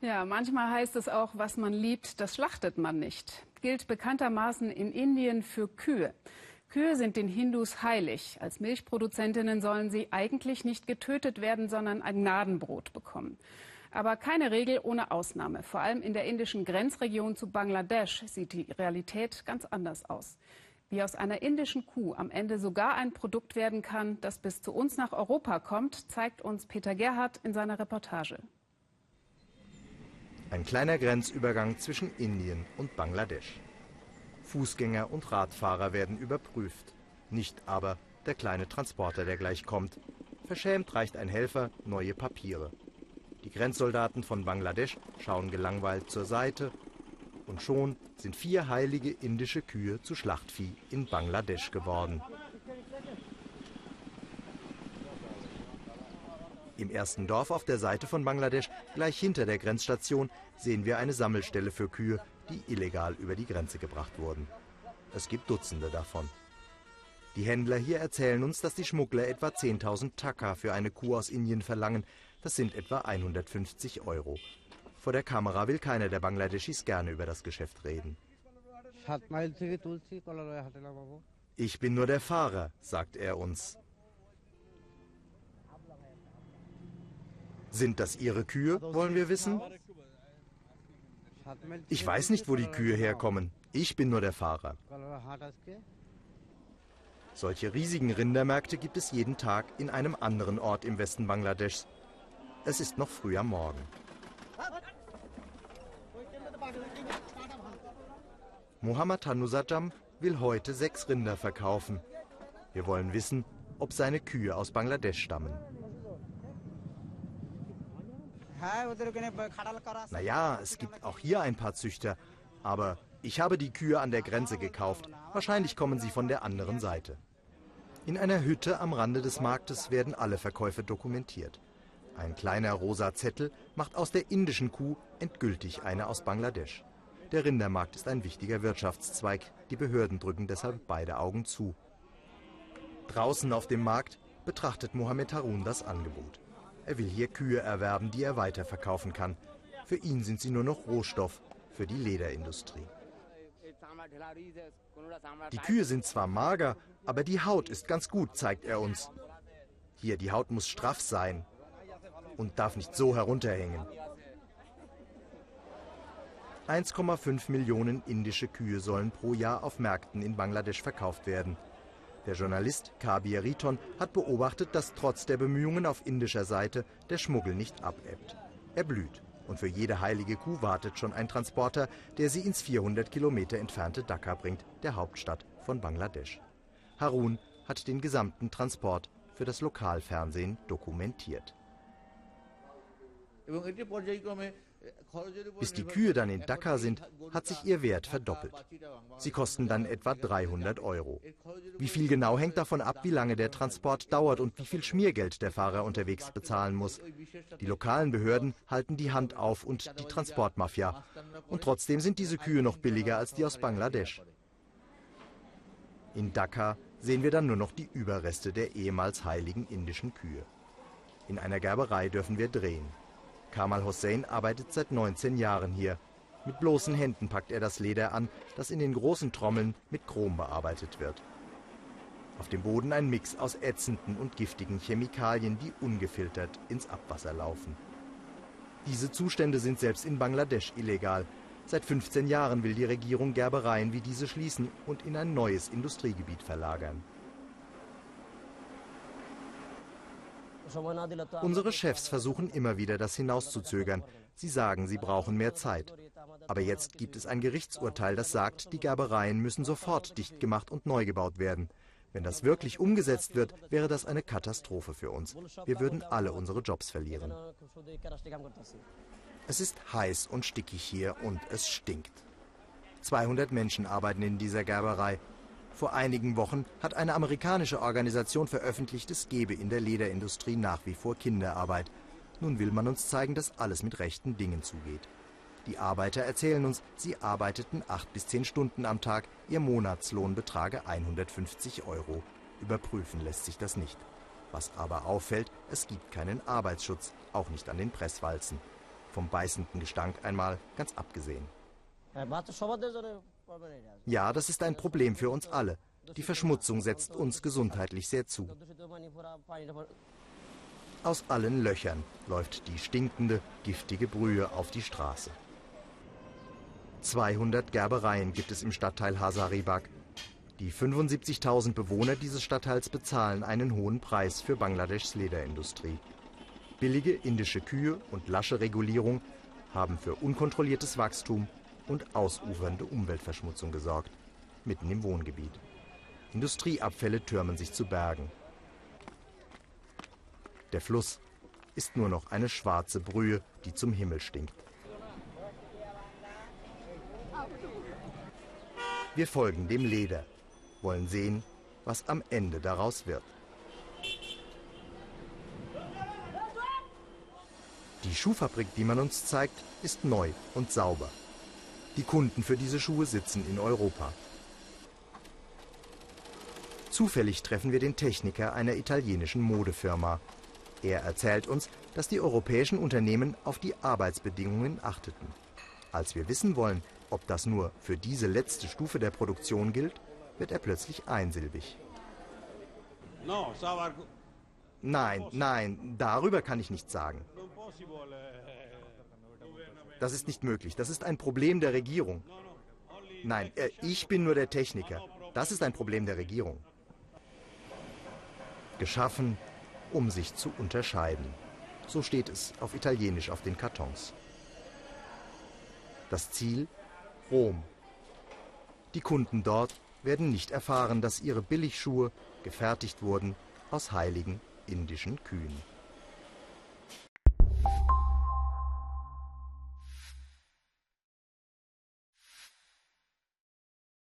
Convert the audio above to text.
Ja, manchmal heißt es auch, was man liebt, das schlachtet man nicht. Gilt bekanntermaßen in Indien für Kühe. Kühe sind den Hindus heilig. Als Milchproduzentinnen sollen sie eigentlich nicht getötet werden, sondern ein Gnadenbrot bekommen. Aber keine Regel ohne Ausnahme. Vor allem in der indischen Grenzregion zu Bangladesch sieht die Realität ganz anders aus. Wie aus einer indischen Kuh am Ende sogar ein Produkt werden kann, das bis zu uns nach Europa kommt, zeigt uns Peter Gerhardt in seiner Reportage. Ein kleiner Grenzübergang zwischen Indien und Bangladesch. Fußgänger und Radfahrer werden überprüft, nicht aber der kleine Transporter, der gleich kommt. Verschämt reicht ein Helfer neue Papiere. Die Grenzsoldaten von Bangladesch schauen gelangweilt zur Seite und schon sind vier heilige indische Kühe zu Schlachtvieh in Bangladesch geworden. Im ersten Dorf auf der Seite von Bangladesch, gleich hinter der Grenzstation, sehen wir eine Sammelstelle für Kühe, die illegal über die Grenze gebracht wurden. Es gibt Dutzende davon. Die Händler hier erzählen uns, dass die Schmuggler etwa 10.000 Taka für eine Kuh aus Indien verlangen. Das sind etwa 150 Euro. Vor der Kamera will keiner der Bangladeschis gerne über das Geschäft reden. Ich bin nur der Fahrer, sagt er uns. Sind das Ihre Kühe, wollen wir wissen? Ich weiß nicht, wo die Kühe herkommen. Ich bin nur der Fahrer. Solche riesigen Rindermärkte gibt es jeden Tag in einem anderen Ort im Westen Bangladeschs. Es ist noch früh am Morgen. Mohammad Hanusajam will heute sechs Rinder verkaufen. Wir wollen wissen, ob seine Kühe aus Bangladesch stammen. Naja, es gibt auch hier ein paar Züchter, aber ich habe die Kühe an der Grenze gekauft. Wahrscheinlich kommen sie von der anderen Seite. In einer Hütte am Rande des Marktes werden alle Verkäufe dokumentiert. Ein kleiner rosa Zettel macht aus der indischen Kuh endgültig eine aus Bangladesch. Der Rindermarkt ist ein wichtiger Wirtschaftszweig. Die Behörden drücken deshalb beide Augen zu. Draußen auf dem Markt betrachtet Mohammed Harun das Angebot. Er will hier Kühe erwerben, die er weiterverkaufen kann. Für ihn sind sie nur noch Rohstoff für die Lederindustrie. Die Kühe sind zwar mager, aber die Haut ist ganz gut, zeigt er uns. Hier, die Haut muss straff sein und darf nicht so herunterhängen. 1,5 Millionen indische Kühe sollen pro Jahr auf Märkten in Bangladesch verkauft werden. Der Journalist Kabir Riton hat beobachtet, dass trotz der Bemühungen auf indischer Seite der Schmuggel nicht abebbt. Er blüht und für jede heilige Kuh wartet schon ein Transporter, der sie ins 400 Kilometer entfernte Dhaka bringt, der Hauptstadt von Bangladesch. Harun hat den gesamten Transport für das Lokalfernsehen dokumentiert. Bis die Kühe dann in Dhaka sind, hat sich ihr Wert verdoppelt. Sie kosten dann etwa 300 Euro. Wie viel genau hängt davon ab, wie lange der Transport dauert und wie viel Schmiergeld der Fahrer unterwegs bezahlen muss. Die lokalen Behörden halten die Hand auf und die Transportmafia. Und trotzdem sind diese Kühe noch billiger als die aus Bangladesch. In Dhaka sehen wir dann nur noch die Überreste der ehemals heiligen indischen Kühe. In einer Gerberei dürfen wir drehen. Kamal Hossein arbeitet seit 19 Jahren hier. Mit bloßen Händen packt er das Leder an, das in den großen Trommeln mit Chrom bearbeitet wird. Auf dem Boden ein Mix aus ätzenden und giftigen Chemikalien, die ungefiltert ins Abwasser laufen. Diese Zustände sind selbst in Bangladesch illegal. Seit 15 Jahren will die Regierung Gerbereien wie diese schließen und in ein neues Industriegebiet verlagern. Unsere Chefs versuchen immer wieder, das hinauszuzögern. Sie sagen, sie brauchen mehr Zeit. Aber jetzt gibt es ein Gerichtsurteil, das sagt, die Gerbereien müssen sofort dicht gemacht und neu gebaut werden. Wenn das wirklich umgesetzt wird, wäre das eine Katastrophe für uns. Wir würden alle unsere Jobs verlieren. Es ist heiß und stickig hier und es stinkt. 200 Menschen arbeiten in dieser Gerberei. Vor einigen Wochen hat eine amerikanische Organisation veröffentlicht, es gebe in der Lederindustrie nach wie vor Kinderarbeit. Nun will man uns zeigen, dass alles mit rechten Dingen zugeht. Die Arbeiter erzählen uns, sie arbeiteten acht bis zehn Stunden am Tag, ihr Monatslohn betrage 150 Euro. Überprüfen lässt sich das nicht. Was aber auffällt, es gibt keinen Arbeitsschutz, auch nicht an den Presswalzen. vom beißenden Gestank einmal ganz abgesehen. Ja, das ist ein Problem für uns alle. Die Verschmutzung setzt uns gesundheitlich sehr zu. Aus allen Löchern läuft die stinkende, giftige Brühe auf die Straße. 200 Gerbereien gibt es im Stadtteil Hazaribagh. Die 75.000 Bewohner dieses Stadtteils bezahlen einen hohen Preis für Bangladeschs Lederindustrie. Billige indische Kühe und lasche Regulierung haben für unkontrolliertes Wachstum und ausufernde Umweltverschmutzung gesorgt, mitten im Wohngebiet. Industrieabfälle türmen sich zu Bergen. Der Fluss ist nur noch eine schwarze Brühe, die zum Himmel stinkt. Wir folgen dem Leder, wollen sehen, was am Ende daraus wird. Die Schuhfabrik, die man uns zeigt, ist neu und sauber. Die Kunden für diese Schuhe sitzen in Europa. Zufällig treffen wir den Techniker einer italienischen Modefirma. Er erzählt uns, dass die europäischen Unternehmen auf die Arbeitsbedingungen achteten. Als wir wissen wollen, ob das nur für diese letzte Stufe der Produktion gilt, wird er plötzlich einsilbig. Nein, nein, darüber kann ich nichts sagen. Das ist nicht möglich. Das ist ein Problem der Regierung. Nein, äh, ich bin nur der Techniker. Das ist ein Problem der Regierung. Geschaffen, um sich zu unterscheiden. So steht es auf Italienisch auf den Kartons. Das Ziel Rom. Die Kunden dort werden nicht erfahren, dass ihre Billigschuhe gefertigt wurden aus heiligen indischen Kühen.